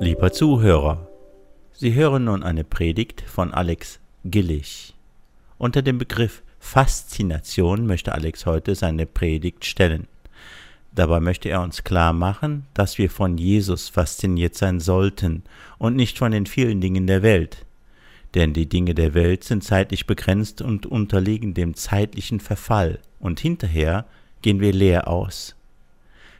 Lieber Zuhörer, Sie hören nun eine Predigt von Alex Gillig. Unter dem Begriff Faszination möchte Alex heute seine Predigt stellen. Dabei möchte er uns klar machen, dass wir von Jesus fasziniert sein sollten und nicht von den vielen Dingen der Welt. Denn die Dinge der Welt sind zeitlich begrenzt und unterliegen dem zeitlichen Verfall, und hinterher gehen wir leer aus.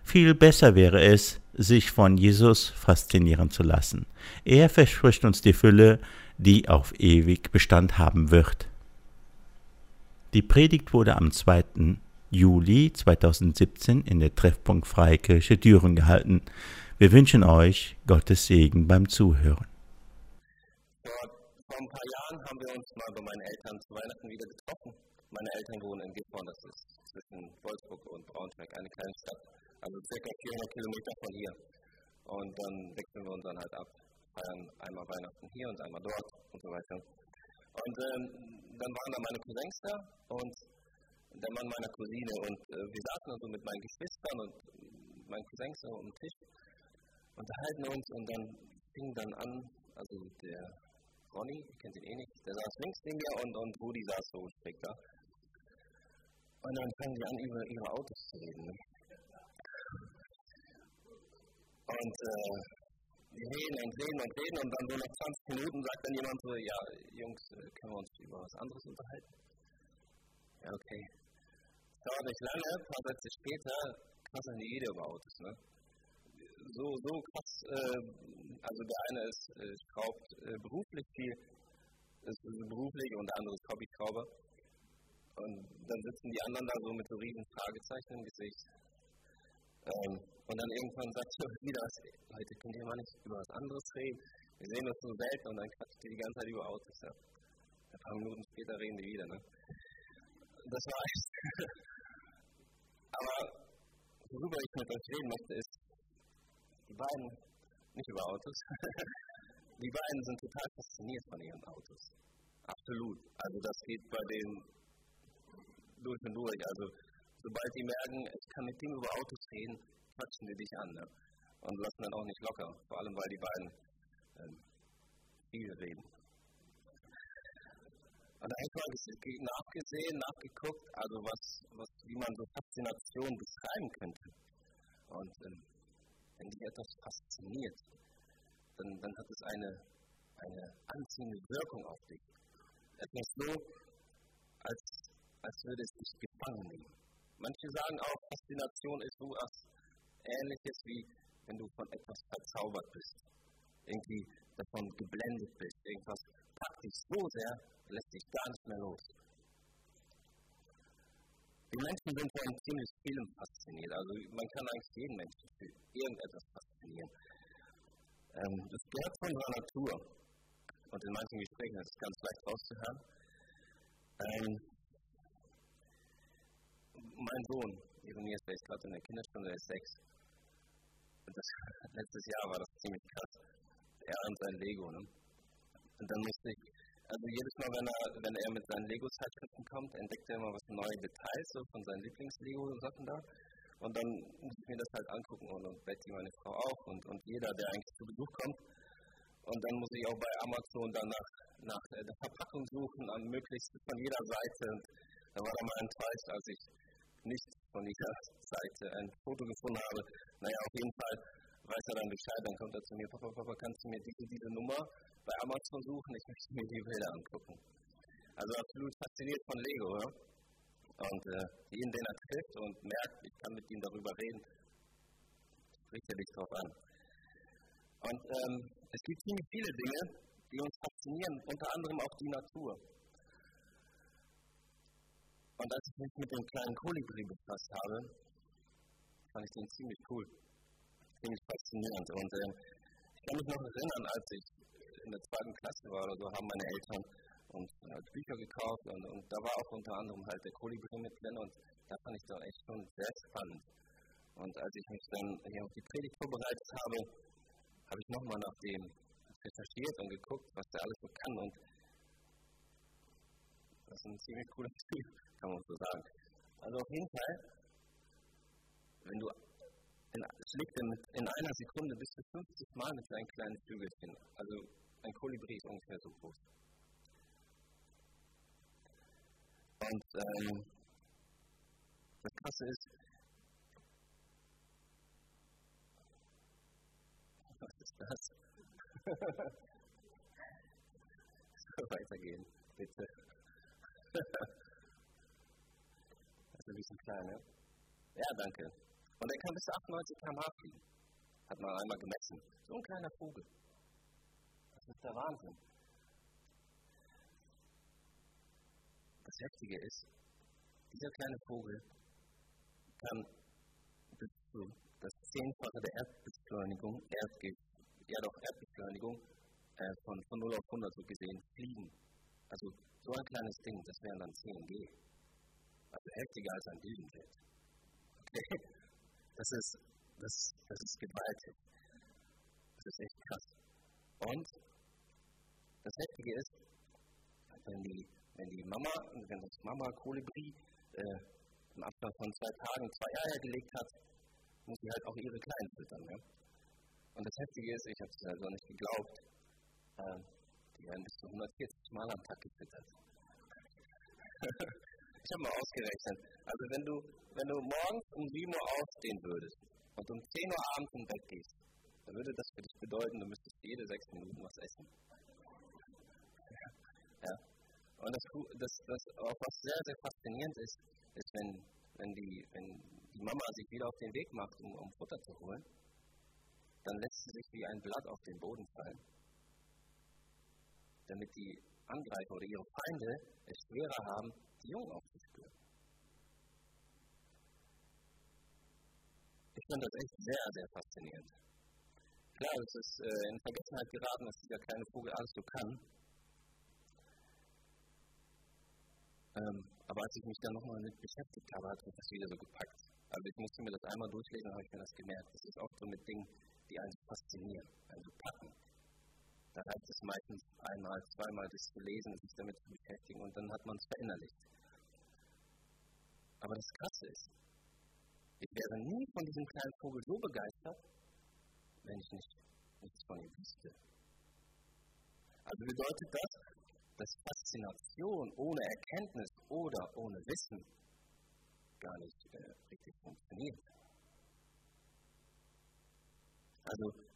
Viel besser wäre es, sich von Jesus faszinieren zu lassen. Er verspricht uns die Fülle, die auf ewig Bestand haben wird. Die Predigt wurde am 2. Juli 2017 in der Treffpunkt Freikirche Düren gehalten. Wir wünschen euch Gottes Segen beim Zuhören. Vor, ein paar Jahren haben wir uns mal bei meinen Eltern zu Weihnachten wieder getroffen. Meine Eltern wohnen in Gifhorn, das ist zwischen Wolfsburg und Braunschweig, eine kleine Stadt, also circa 400 Kilometer von hier. Und dann wechseln wir uns dann halt ab, feiern einmal Weihnachten hier und einmal dort und so weiter. Und ähm, dann waren da meine Cousins da und der Mann meiner Cousine und äh, wir saßen also mit meinen Geschwistern und meinen Cousins so am Tisch, unterhalten uns und dann fing dann an, also der Ronny, ich kenne ihn eh nicht, der saß links neben mir und, und Rudi saß so schräg da. Und dann fangen die an, über ihre Autos zu reden. Ne? Und äh, die reden und reden und reden und dann so nach 20 Minuten sagt dann jemand so, ja, Jungs, äh, können wir uns über was anderes unterhalten? Ja, okay. Es dauert nicht lange, ein paar Sätze später quasseln die jede über Autos. Ne? So, so krass, äh, also der eine ist, äh, schraubt äh, beruflich viel, ist beruflich und der andere ist Hobbyschrauber. Und dann sitzen die anderen da so mit so riesen Fragezeichen im Gesicht. Ähm, und dann irgendwann sagt er wieder, Leute, könnt ihr mal nicht über was anderes reden? Wir sehen das so selten und dann quatscht ihr die ganze Zeit über Autos. Ja. Ein paar Minuten später reden die wieder. Ne? Das war echt. Aber worüber ich mit euch reden möchte, ist, die beiden, nicht über Autos, die beiden sind total fasziniert von ihren Autos. Absolut. Also das geht bei denen durch und durch. Also sobald die merken, ich kann mit dem über Autos reden, quatschen die dich an. Ne? Und lassen dann auch nicht locker. Vor allem, weil die beiden ähm, viel reden. Und da habe ich mal nachgesehen, nachgeguckt, also was, was, wie man so Faszination beschreiben könnte. Und ähm, wenn dich etwas fasziniert, dann, dann hat es eine, eine anziehende Wirkung auf dich. Etwas so, als, als würde es dich gefangen nehmen. Manche sagen auch, Faszination ist so etwas Ähnliches wie wenn du von etwas verzaubert bist. Irgendwie davon geblendet bist. Irgendwas packt dich so sehr, lässt dich gar nicht mehr los. Die Menschen sind von ziemlich vielem fasziniert. Also man kann eigentlich jeden Menschen für irgendetwas faszinieren. Ähm, das gehört von unserer Natur. Und in manchen Gesprächen ist es ganz leicht rauszuhören. Ähm, mein Sohn, Jeremias, der ist gerade in der Kinderstunde, der ist sechs. Und das, letztes Jahr war das ziemlich krass. Er und sein Lego. Ne? Und dann musste ich also jedes Mal, wenn er, wenn er mit seinen Lego-Zeitschriften kommt, entdeckt er immer was neue Details so von seinen Lieblings-Lego-Sachen da. Und dann muss ich mir das halt angucken und, und Betty, meine Frau auch und, und jeder, der eigentlich zu Besuch kommt. Und dann muss ich auch bei Amazon dann nach, der Verpackung suchen, an möglichst von jeder Seite. Und da war er mal enttäuscht, als ich nicht von dieser Seite ein Foto gefunden habe. Naja, auf jeden Fall weiß er dann Bescheid, dann kommt er zu mir, Papa, Papa, kannst du mir diese, diese Nummer bei Amazon suchen? Ich möchte mir die Bilder angucken. Also absolut fasziniert von Lego, ja? Und äh, jeden, den er trifft und merkt, ich kann mit ihm darüber reden, spricht er dich drauf an. Und ähm, es gibt ziemlich viele Dinge, die uns faszinieren, unter anderem auch die Natur. Und als ich mich mit dem kleinen Kolibri befasst habe, fand ich den ziemlich cool ziemlich faszinierend. Und äh, ich kann mich noch erinnern, als ich in der zweiten Klasse war oder so, haben meine Eltern uns äh, Bücher gekauft und, und, da war auch unter anderem halt der Kolibri mit drin und da fand ich dann echt schon sehr spannend. Und als ich mich dann hier auf die Predigt vorbereitet habe, habe ich nochmal nach dem recherchiert und geguckt, was der alles so kann und das ist ein ziemlich cooler Typ, kann man so sagen. Also auf jeden Fall, wenn du in, schlägt mit, in einer Sekunde bis zu 50 Mal mit seinen kleinen Flügelchen. Also ein Kolibri ist ungefähr so groß. Und ähm, das Krasse ist, was ist das? weitergehen, bitte. ist ein bisschen klein, ne? Ja, danke. Und er kann bis zu 98 km/h fliegen. Hat man einmal gemessen. So ein kleiner Vogel. Das ist der Wahnsinn. Das Heftige ist, dieser kleine Vogel kann bis zu das Zehnfache der Erdbeschleunigung, Erdge ja doch Erdbeschleunigung, äh, von, von 0 auf 100 so gesehen, fliegen. Also so ein kleines Ding, das wären dann 10 G. Also heftiger als ein Düsenjet. Okay? Das ist, das, das ist gewaltig. Das ist echt krass. Und das Heftige ist, wenn die, wenn die Mama, wenn das Mama Kolibri äh, im Abstand von zwei Tagen zwei Eier gelegt hat, muss sie halt auch ihre Kleinen füttern. Ja? Und das Heftige ist, ich habe es also nicht geglaubt, äh, die werden bis zu 140 Mal am Tag gefüttert. ich habe mal ausgerechnet. Also wenn du, wenn du morgens um 7 Uhr aufstehen würdest und um 10 Uhr abends im Bett gehst, dann würde das für dich bedeuten, du müsstest jede sechs Minuten was essen. Ja. Und das, das, das auch was sehr, sehr faszinierend ist, ist, wenn, wenn, die, wenn die Mama sich wieder auf den Weg macht, um, um Futter zu holen, dann lässt sie sich wie ein Blatt auf den Boden fallen. Damit die Angreifer oder ihre Feinde es schwerer haben, die Jungen aufzuspüren. Ich finde das echt sehr, sehr faszinierend. Klar, es ist äh, in Vergessenheit geraten, dass dieser kleine Vogel alles so kann. Ähm, aber als ich mich dann nochmal mit beschäftigt habe, hat mich das wieder so gepackt. Also ich musste mir das einmal durchlesen, habe ich mir das gemerkt. Das ist auch so mit Dingen, die einen faszinieren, einen so packen. Da reicht es meistens einmal, zweimal, das zu lesen, sich damit zu beschäftigen und dann hat man es verinnerlicht. Aber das Krasse ist, ich wäre nie von diesem kleinen Vogel so begeistert, wenn ich nicht, nichts von ihm wüsste. Also bedeutet das, dass Faszination ohne Erkenntnis oder ohne Wissen gar nicht äh, richtig funktioniert. Also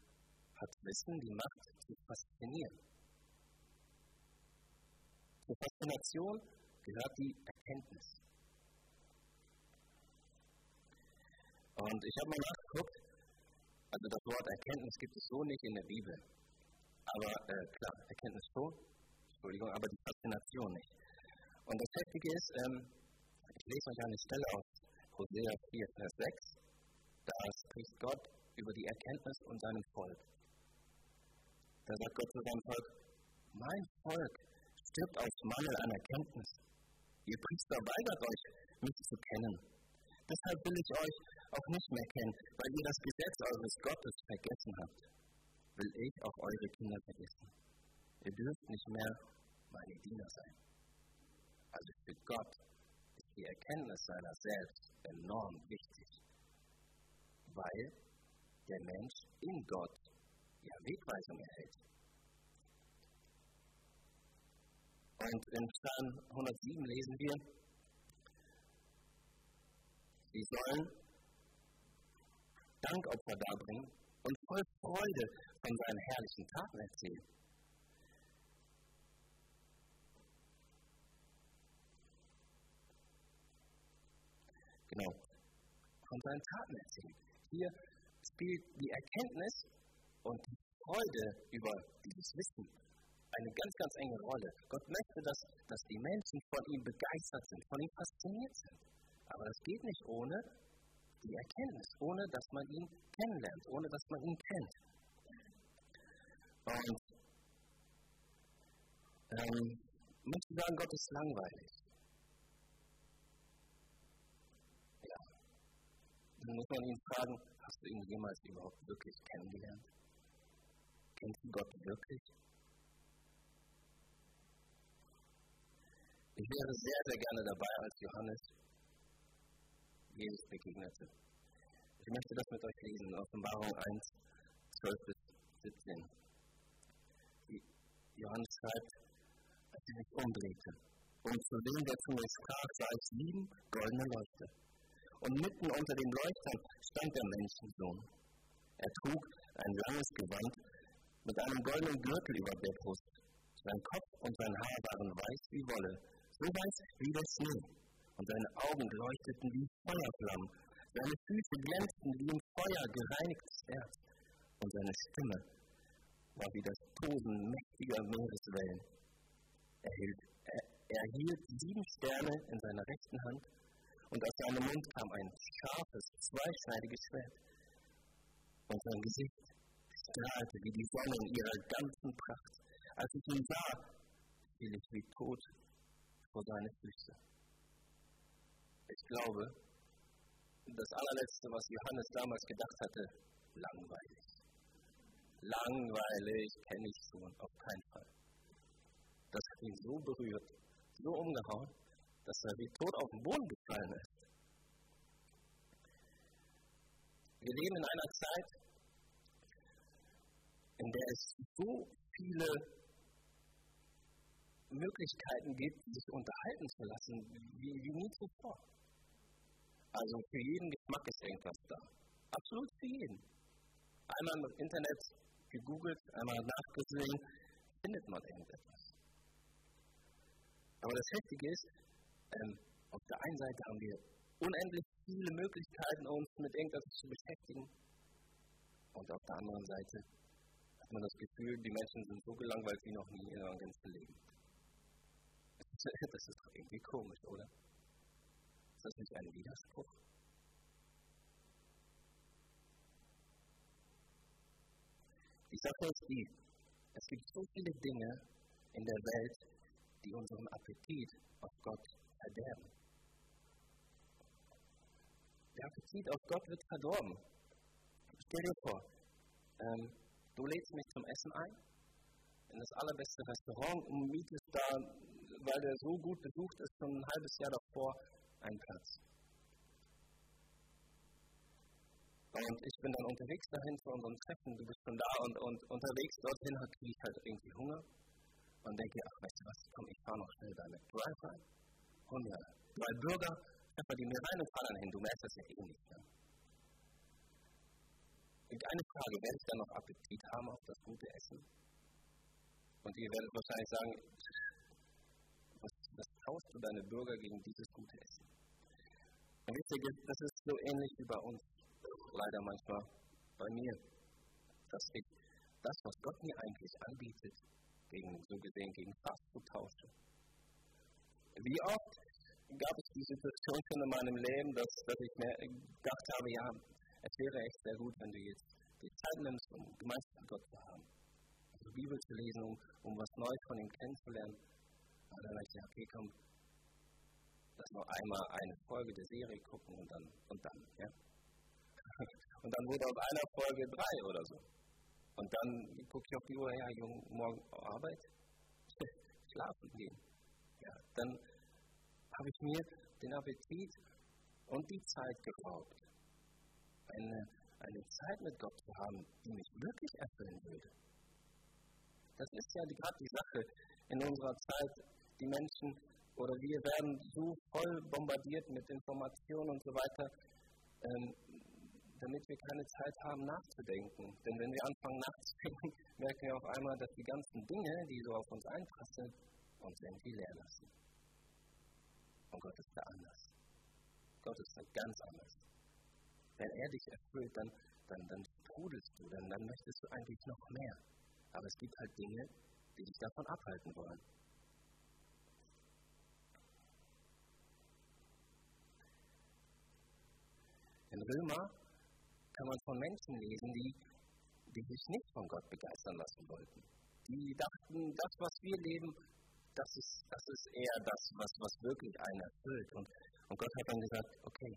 hat Wissen die Macht zu faszinieren. Zur Faszination gehört die Erkenntnis. Und ich habe mal nachgeguckt, also das Wort Erkenntnis gibt es so nicht in der Bibel. Aber äh, klar, Erkenntnis schon, Entschuldigung, aber die Faszination nicht. Und das Heftige ist, ähm, ich lese euch eine Stelle aus Hosea 4, Vers 6. Da spricht Gott über die Erkenntnis und seinem Volk. Da sagt Gott zu seinem Volk, mein Volk stirbt aus Mangel an Erkenntnis. Ihr Priester weigert euch, mich zu kennen. Deshalb will ich euch auch nicht mehr kennen, weil ihr das Gesetz eures Gottes vergessen habt. Will ich auch eure Kinder vergessen. Ihr dürft nicht mehr meine Diener sein. Also für Gott ist die Erkenntnis seiner selbst enorm wichtig, weil der Mensch in Gott ja Wegweisung erhält. Und in Psalm 107 lesen wir, sie sollen Dankopfer darbringen und voll Freude von seinen herrlichen Taten erzählen. Genau. Von seinen Taten erzählen. Hier spielt die Erkenntnis und die Freude über dieses Wissen eine ganz, ganz enge Rolle. Gott möchte, dass, dass die Menschen von ihm begeistert sind, von ihm fasziniert sind. Aber das geht nicht ohne die Erkenntnis, ohne dass man ihn kennenlernt, ohne dass man ihn kennt. Und ähm, manche sagen, Gott ist langweilig. Dann muss man ihn fragen, hast du ihn jemals überhaupt wirklich kennengelernt? Kennst du Gott wirklich? Ich wäre sehr, sehr gerne dabei, als Johannes Jesus begegnete. Ich möchte das mit euch lesen, Offenbarung 1, 12 bis 17. Johannes schreibt, als er sich umdrehte und zu dem, der zu mir sprach, sah ich sieben goldene Leuchter. Und mitten unter den Leuchtern stand der Menschensohn. Er trug ein langes Gewand mit einem goldenen Gürtel über der Brust. Sein Kopf und sein Haar waren weiß wie Wolle, so weiß wie der Schnee. Und seine Augen leuchteten wie Feuerflammen. Seine Füße glänzten wie im Feuer gereinigtes Erz. Und seine Stimme war wie das Tosen mächtiger Meereswellen. Er hielt, er, er hielt sieben Sterne in seiner rechten Hand und aus seinem Mund kam ein scharfes, zweischneidiges Schwert. Und sein Gesicht strahlte wie die Sonne in ihrer ganzen Pracht. Als ich ihn sah, fiel ich wie tot vor seine Füße. Ich glaube, das allerletzte, was Johannes damals gedacht hatte, langweilig. Langweilig kenne ich schon, auf keinen Fall. Das hat ihn so berührt, so umgehauen, dass er wie tot auf den Boden gefallen ist. Wir leben in einer Zeit, in der es so viele Möglichkeiten gibt, sich unterhalten zu lassen, wie, wie nie zuvor. Also für jeden Geschmack ist irgendwas da. Absolut für jeden. Einmal im Internet gegoogelt, einmal nachgesehen, findet man irgendetwas. Aber das Heftige ist, ähm, auf der einen Seite haben wir unendlich viele Möglichkeiten, uns mit irgendwas zu beschäftigen. Und auf der anderen Seite man das Gefühl, die Menschen sind so gelangweilt wie noch nie in ihrem ganzen Leben. Das ist doch irgendwie komisch, oder? Ist das nicht ein Widerspruch? Die Sache ist die, es gibt so viele Dinge in der Welt, die unseren Appetit auf Gott verderben. Der Appetit auf Gott wird verdorben. Stell dir vor, ähm, du lädst mich zum Essen ein, in das allerbeste Restaurant und mietest da, weil der so gut besucht ist, schon ein halbes Jahr davor einen Platz. Und ich bin dann unterwegs dahin zu unserem Treffen, du bist schon da und, und unterwegs dorthin kriege ich halt irgendwie Hunger und denke, ach weißt du was, komm, ich fahre noch schnell deine Drive rein, hol mir drei Burger, pfeffer die mir rein und fahre dann hin, du merkst das ja eh nicht. Ne? Und eine Frage, werde ich dann noch Appetit haben auf das gute Essen? Und ihr werdet wahrscheinlich sagen, was, was tauscht du deine Bürger gegen dieses gute Essen? Und wisst ihr, das ist so ähnlich wie bei uns, leider manchmal bei mir, dass ich das, was Gott mir eigentlich anbietet, gegen, so gesehen gegen Fastfood tausche. Wie oft gab es die Situation schon in meinem Leben, dass, dass ich mir gedacht habe, ja, es wäre echt sehr gut, wenn du jetzt die Zeit nimmst, um Gemeinschaft mit Gott zu haben. Also Bibel zu lesen, um, um was Neues von ihm kennenzulernen. Und dann habe ich gesagt, okay, komm, lass noch einmal eine Folge der Serie gucken und dann, und dann, ja. Und dann wurde aus einer Folge drei oder so. Und dann gucke ich auf die Uhr, ja, Jung, morgen Arbeit, schlafen gehen. Ja, dann habe ich mir den Appetit und die Zeit geraubt, eine, eine Zeit mit Gott zu haben, die mich wirklich erfüllen würde. Das ist ja gerade die Sache in unserer Zeit. Die Menschen oder wir werden so voll bombardiert mit Informationen und so weiter. Ähm, damit wir keine Zeit haben nachzudenken. Denn wenn wir anfangen nachzudenken, merken wir auf einmal, dass die ganzen Dinge, die so auf uns einprasseln, uns irgendwie leer lassen. Und Gott ist da anders. Gott ist da ganz anders. Wenn er dich erfüllt, dann, dann, dann trudelst du, dann, dann möchtest du eigentlich noch mehr. Aber es gibt halt Dinge, die dich davon abhalten wollen. In Römer kann man von Menschen lesen, die, die sich nicht von Gott begeistern lassen wollten. Die dachten, das, was wir leben, das ist, das ist eher das, was, was wirklich einen erfüllt. Und, und Gott hat dann gesagt, okay,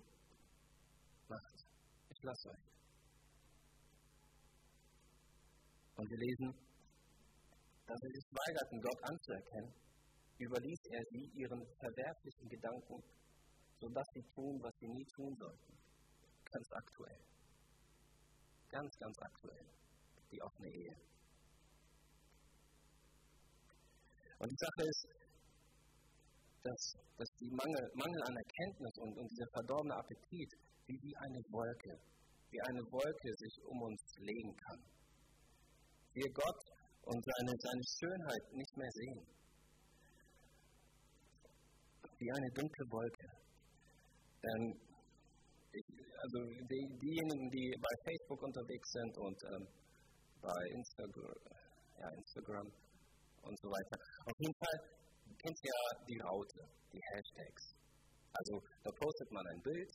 macht, lasse euch. Und wir lesen, dass sie sich weigerten, Gott anzuerkennen, überließ er sie ihren verwerflichen Gedanken, sodass sie tun, was sie nie tun sollten. ganz aktuell. Ganz, ganz aktuell. Die offene Ehe. Und die Sache ist, dass, dass die Mangel, Mangel an Erkenntnis und, und dieser verdorbene Appetit wie, wie eine Wolke, wie eine Wolke sich um uns legen kann. Wir Gott und seine, seine Schönheit nicht mehr sehen. Wie eine dunkle Wolke. Ähm, also die, diejenigen, die bei Facebook unterwegs sind und ähm, bei Instagram, ja, Instagram und so weiter. Auf jeden Fall kennt ihr ja die Raute, die Hashtags. Also da postet man ein Bild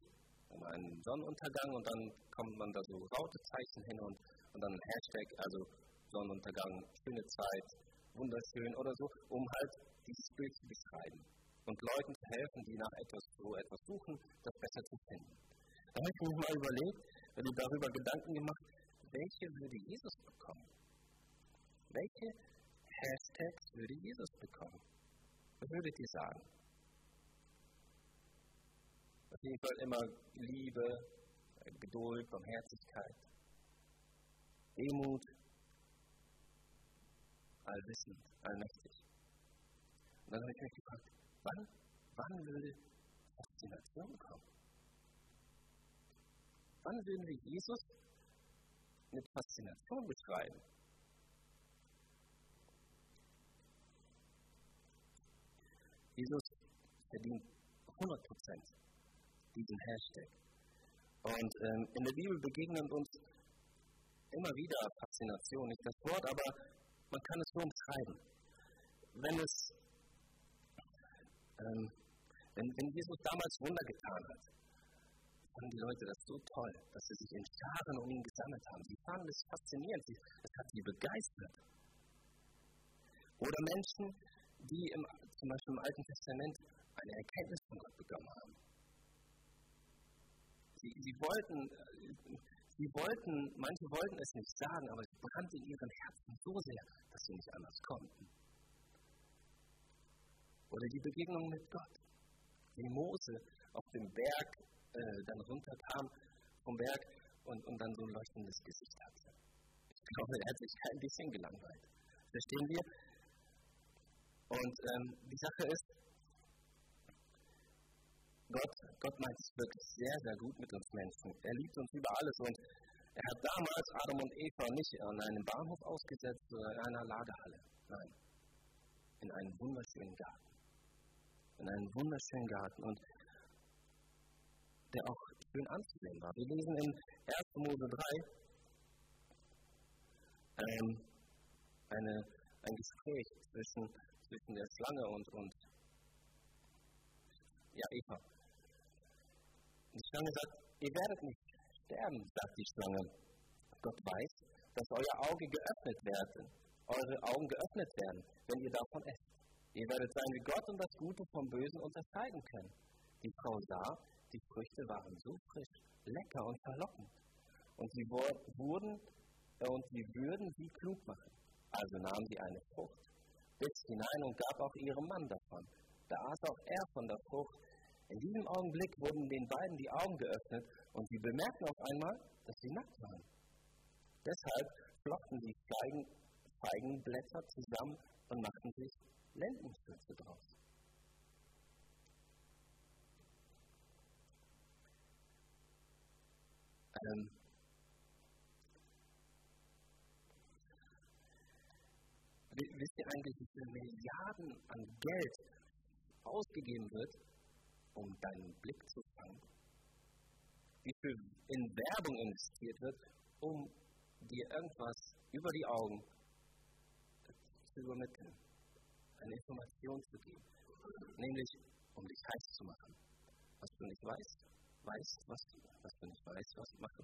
um einen Sonnenuntergang und dann kommt man da so Rautezeichen hin und, und dann ein Hashtag, also Sonnenuntergang, schöne Zeit, wunderschön oder so, um halt dieses Bild zu beschreiben und Leuten zu helfen, die nach etwas so etwas suchen, das besser zu finden. Da habe ich mir mal überlegt, wenn ich darüber Gedanken gemacht, welche würde Jesus bekommen? Welche Hashtags würde Jesus bekommen? Was würdet ihr sagen? Auf jeden Fall immer Liebe, Geduld, Barmherzigkeit, Demut, allwissend, allmächtig. Und dann habe ich mich gefragt, wann, wann würde Faszination kommen? Wann würden wir Jesus mit Faszination beschreiben? Jesus verdient 100 Prozent diesen Hashtag. Und ähm, in der Bibel begegnet uns immer wieder Faszination, nicht das Wort, aber man kann es so umschreiben. Wenn es, ähm, wenn, wenn Jesus damals Wunder getan hat, fanden die Leute das so toll, dass sie sich in Scharen um ihn gesammelt haben. Sie fanden es faszinierend, es hat sie begeistert. Oder Menschen, die im, zum Beispiel im Alten Testament eine Erkenntnis von Gott bekommen haben. Sie, sie, wollten, sie wollten, manche wollten es nicht sagen, aber es brannte in ihren Herzen so sehr, dass sie nicht anders konnten. Oder die Begegnung mit Gott, wie Mose auf dem Berg äh, dann runterkam vom Berg und, und dann so ein leuchtendes Gesicht hatte. Ich glaube, er hat sich kein bisschen gelangweilt. Verstehen wir? Und ähm, die Sache ist, Gott, meint es wirklich sehr, sehr gut mit uns Menschen. Er liebt uns über alles und er hat damals Adam und Eva nicht an einem Bahnhof ausgesetzt oder in einer Lagerhalle. Nein, in einem wunderschönen Garten. In einem wunderschönen Garten und der auch schön anzusehen war. Wir lesen in 1. Mose 3 ähm, eine, ein Gespräch zwischen, zwischen der Schlange und, und ja, Eva. Die Schlange sagt, ihr werdet nicht sterben, sagt die Schlange. Gott weiß, dass euer Auge geöffnet werden, eure Augen geöffnet werden, wenn ihr davon esst. Ihr werdet sein wie Gott und das Gute vom Bösen unterscheiden können. Die Frau sah, die Früchte waren so frisch, lecker und verlockend. Und sie wurden äh, und sie würden sie klug machen. Also nahm sie eine Frucht, biss hinein und gab auch ihrem Mann davon. Da aß auch er von der Frucht, in diesem Augenblick wurden den beiden die Augen geöffnet und sie bemerkten auf einmal, dass sie nackt waren. Deshalb flochten sie Feigen, Feigenblätter zusammen und machten sich Lendenschürze draus. Ähm, wisst ihr eigentlich, wie viele Milliarden an Geld ausgegeben wird, um deinen Blick zu fangen. Wie viel in Werbung investiert wird, um dir irgendwas über die Augen zu übermitteln, eine Information zu geben, nämlich um dich heiß zu machen. Was du nicht weißt, weißt, was, was du nicht weißt, was macht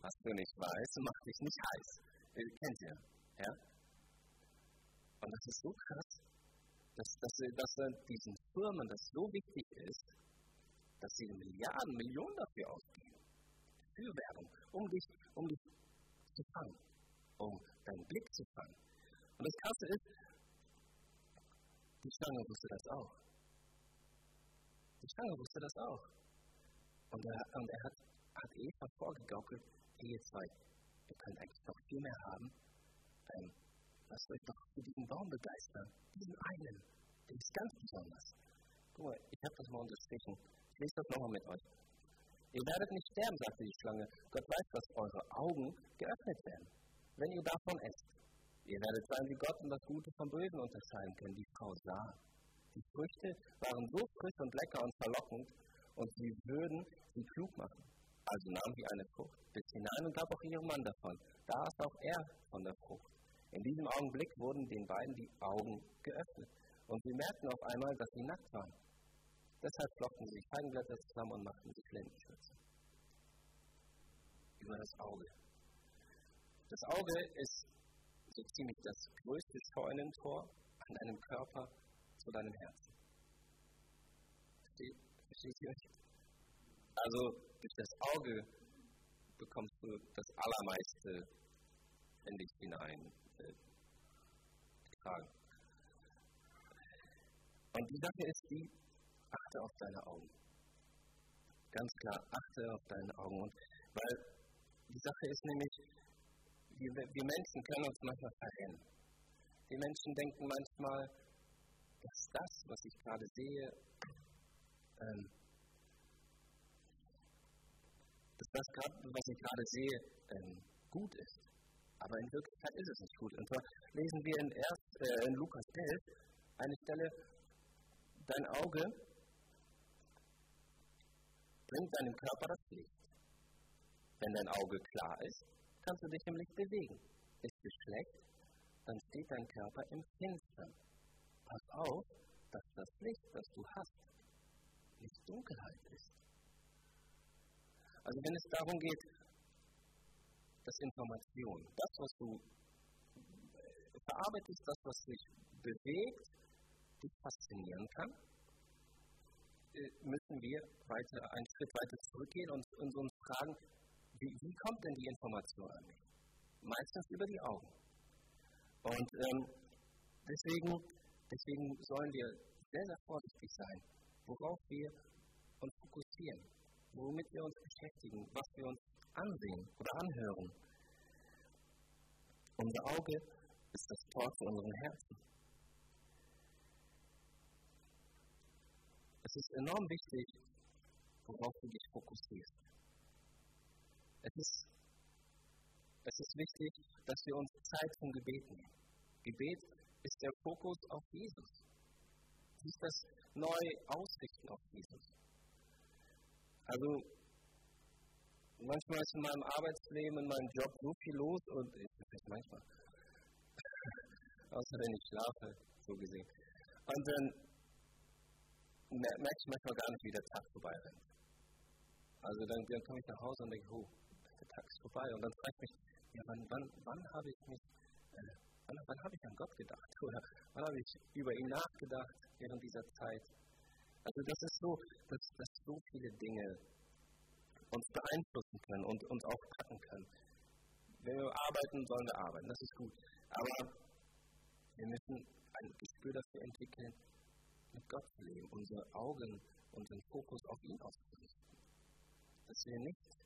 was du nicht weißt, macht dich nicht heiß. Ihr kennt ihr, ja? Und das ist so krass, dass, dass, dass diesen Firmen das so wichtig ist, dass sie Milliarden, Millionen dafür ausgeben. Für Werbung, um dich, um dich zu fangen, um deinen Blick zu fangen. Und das Krasse ist, die Schlange wusste das auch. Die Schlange wusste das auch. Und er, und er hat, hat Eva vorgegaukelt, ihr zwei, ihr könnt eigentlich noch viel mehr haben. Ähm, lasst euch doch für diesen Baum begeistern. Diesen einen. Der ist ganz besonders. Guck mal, ich habe das mal unterstrichen. Ich lese das nochmal mit euch. Ihr werdet nicht sterben, sagte die Schlange. Gott weiß, dass eure Augen geöffnet werden, wenn ihr davon esst. Ihr werdet sein wie Gott und das Gute vom Bösen unterscheiden können. Die Frau sah. Die Früchte waren so frisch und lecker und verlockend, und sie würden sie klug machen. Also nahm sie eine Frucht, bis hinein und gab auch ihrem Mann davon. Da aß auch er von der Frucht. In diesem Augenblick wurden den beiden die Augen geöffnet und sie merkten auf einmal, dass sie nackt waren. Deshalb flockten sie Feigenblätter zusammen und machten sich Lendenschürze. Über das Auge. Das Auge ist so ziemlich das größte Scheunentor an deinem Körper zu deinem Herzen. Versteht ihr? Also durch das Auge bekommst du das Allermeiste in dich hinein getragen. Und die Sache ist die, achte auf deine Augen. Ganz klar, achte auf deine Augen. Und weil die Sache ist nämlich, wir, wir Menschen können uns manchmal verrennen. Die Menschen denken manchmal, dass das, was ich gerade sehe, ähm, dass das, was ich gerade sehe, ähm, gut ist. Aber in Wirklichkeit ist es nicht gut. Und zwar lesen wir in, erst, äh, in Lukas 11 eine Stelle, dein Auge bringt deinem Körper das Licht. Wenn dein Auge klar ist, kannst du dich im Licht bewegen. Ist es schlecht, dann steht dein Körper im Finstern. Pass auf, dass das Licht, das du hast, nicht Dunkelheit ist. Also wenn es darum geht, dass Information, das, was du verarbeitest, das, was dich bewegt, dich faszinieren kann, äh, müssen wir weiter, einen Schritt weiter zurückgehen und, und uns fragen, wie, wie, kommt denn die Information an mich? Meistens über die Augen. Und ähm, deswegen, deswegen sollen wir sehr, sehr vorsichtig sein, worauf wir uns fokussieren, womit wir uns beschäftigen, was wir uns ansehen oder anhören. Unser Auge ist das Tor zu unseren Herzen. Es ist enorm wichtig, worauf du dich fokussierst. Es ist, es ist wichtig, dass wir uns Zeit zum Gebet nehmen. Gebet ist der Fokus auf Jesus. Es ist das neue Ausrichten auf Jesus. Also, manchmal ist in meinem Arbeitsleben, in meinem Job so viel los und ich nicht manchmal, außer wenn ich schlafe, so gesehen. Und dann merke ich manchmal gar nicht, wie der Tag vorbei rennt. Also dann, dann komme ich nach Hause und denke, oh, der Tag ist vorbei. Und dann frage ich mich, ja, wann, wann, wann habe ich mich, äh, wann, wann habe ich an Gott gedacht? Oder wann habe ich über ihn nachgedacht während dieser Zeit? Also das ist so, dass, dass so viele Dinge uns beeinflussen können und uns auch packen können. Wenn wir arbeiten, sollen wir arbeiten, das ist gut. Aber wir müssen ein Gespür dafür entwickeln, mit Gott zu leben, unsere Augen, unseren Fokus auf ihn auszurichten. Dass wir nicht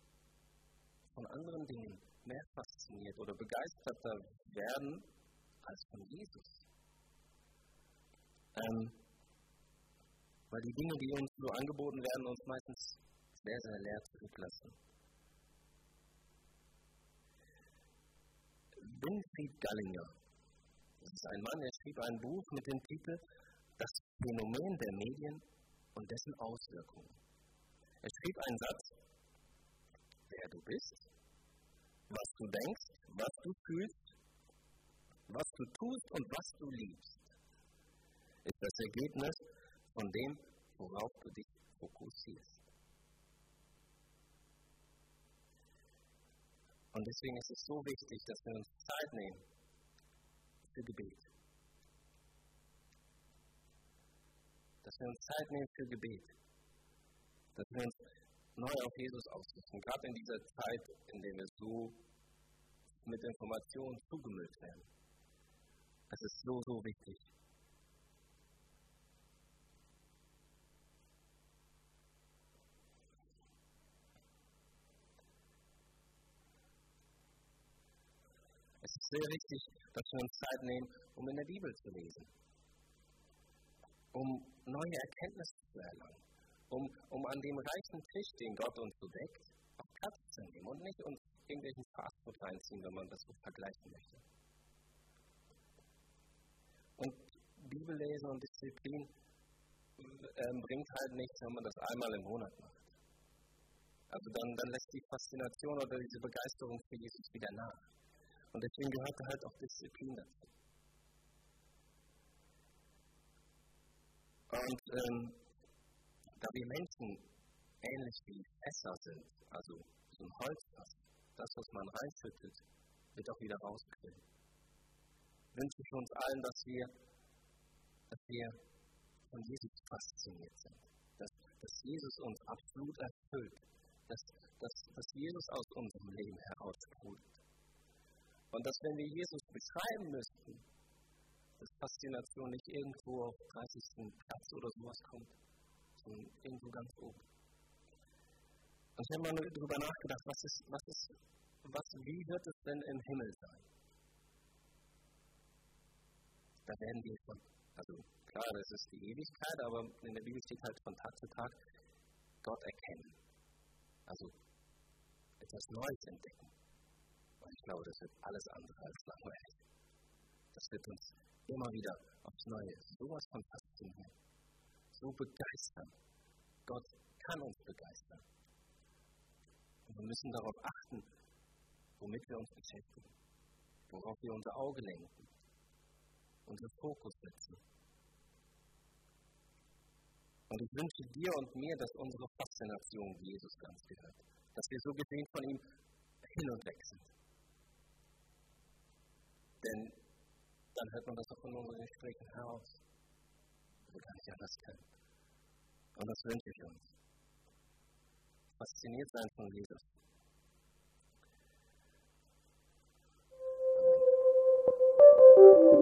von anderen Dingen mehr fasziniert oder begeisterter werden als von Jesus. Ähm, weil die Dinge, die uns so angeboten werden, uns meistens sehr, sehr leer zurücklassen. Winfried Gallinger, das ist ein Mann, der schrieb ein Buch mit dem Titel das Phänomen der Medien und dessen Auswirkungen. Er schrieb einen Satz, wer du bist, was du denkst, was du fühlst, was du tust und was du liebst, ist das Ergebnis von dem, worauf du dich fokussierst. Und deswegen ist es so wichtig, dass wir uns Zeit nehmen für Gebet. dass wir uns Zeit nehmen für Gebet, dass wir uns neu auf Jesus ausrichten, gerade in dieser Zeit, in der wir so mit Informationen zugemüllt werden. Es ist so, so wichtig. Es ist sehr wichtig, dass wir uns Zeit nehmen, um in der Bibel zu lesen, um neue Erkenntnisse zu erlangen, um, um an dem reichen Tisch, den Gott uns so deckt, auch Platz zu nehmen und nicht uns irgendwelchen Fastfood reinziehen, wenn man das so vergleichen möchte. Und Bibellesen und Disziplin äh, bringt halt nichts, wenn man das einmal im Monat macht. Also dann, dann lässt die Faszination oder diese Begeisterung für Jesus wieder nach. Und deswegen gehört da halt auch Disziplin dazu. Und ähm, da wir Menschen ähnlich wie Fässer sind, also so ein Holzfass, das, was man reinschüttet, wird auch wieder rausquillen. Wünsche ich uns allen, dass wir, dass wir von Jesus fasziniert sind. Dass, dass Jesus uns absolut erfüllt. Dass, dass, dass Jesus aus unserem Leben heraussprudelt. Und dass, wenn wir Jesus beschreiben müssten, dass Faszination nicht irgendwo auf 30. Platz oder sowas kommt, sondern irgendwo ganz oben. Und ich habe mal darüber nachgedacht, was ist, was ist, was, wie wird es denn im Himmel sein? Da werden wir von, also klar, das ist die Ewigkeit, aber in der Bibel steht halt von Tag zu Tag Gott erkennen. Also etwas Neues entdecken. Und ich glaube, das wird alles andere als langweilig. Das wird uns immer wieder aufs Neue sowas von faszinieren. So begeistern. Gott kann uns begeistern. Und wir müssen darauf achten, womit wir uns beschäftigen, worauf wir unser Auge lenken, unseren Fokus setzen. Und ich wünsche dir und mir, dass unsere Faszination Jesus ganz gehört. Dass wir so gesehen von ihm hin und weg sind. Denn dann hört man das auch in unseren Gesprächen heraus. Wir gar nicht anders kennen. Und das wünsche ich uns. Fasziniert sein von Jesus. Amen.